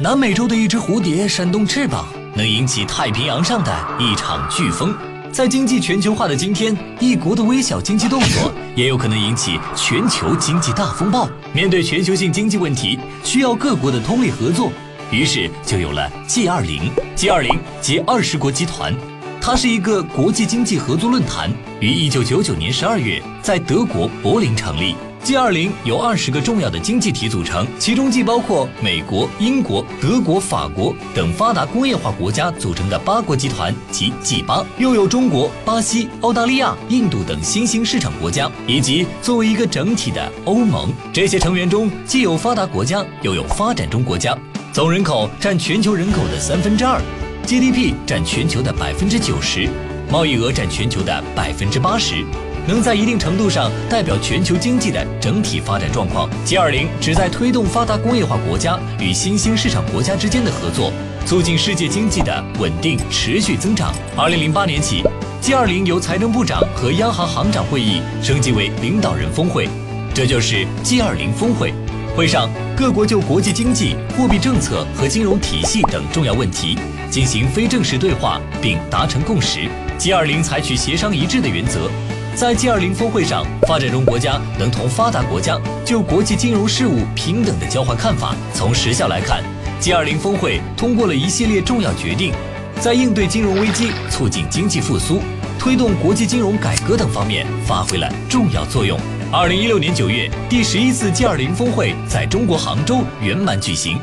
南美洲的一只蝴蝶扇动翅膀，能引起太平洋上的一场飓风。在经济全球化的今天，一国的微小经济动作也有可能引起全球经济大风暴。面对全球性经济问题，需要各国的通力合作，于是就有了 G20。G20 即二十国集团，它是一个国际经济合作论坛，于一九九九年十二月在德国柏林成立。G20 由二十个重要的经济体组成，其中既包括美国、英国、德国、法国等发达工业化国家组成的八国集团及 G8，又有中国、巴西、澳大利亚、印度等新兴市场国家，以及作为一个整体的欧盟。这些成员中既有发达国家，又有发展中国家，总人口占全球人口的三分之二，GDP 占全球的百分之九十，贸易额占全球的百分之八十。能在一定程度上代表全球经济的整体发展状况。G20 旨在推动发达工业化国家与新兴市场国家之间的合作，促进世界经济的稳定持续增长。二零零八年起，G20 由财政部长和央行行长会议升级为领导人峰会，这就是 G20 峰会。会上，各国就国际经济、货币政策和金融体系等重要问题进行非正式对话，并达成共识。G20 采取协商一致的原则。在 G20 峰会上，发展中国家能同发达国家就国际金融事务平等的交换看法。从实效来看，G20 峰会通过了一系列重要决定，在应对金融危机、促进经济复苏、推动国际金融改革等方面发挥了重要作用。二零一六年九月，第十一次 G20 峰会在中国杭州圆满举行，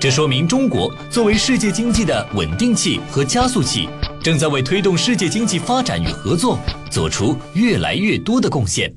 这说明中国作为世界经济的稳定器和加速器。正在为推动世界经济发展与合作做出越来越多的贡献。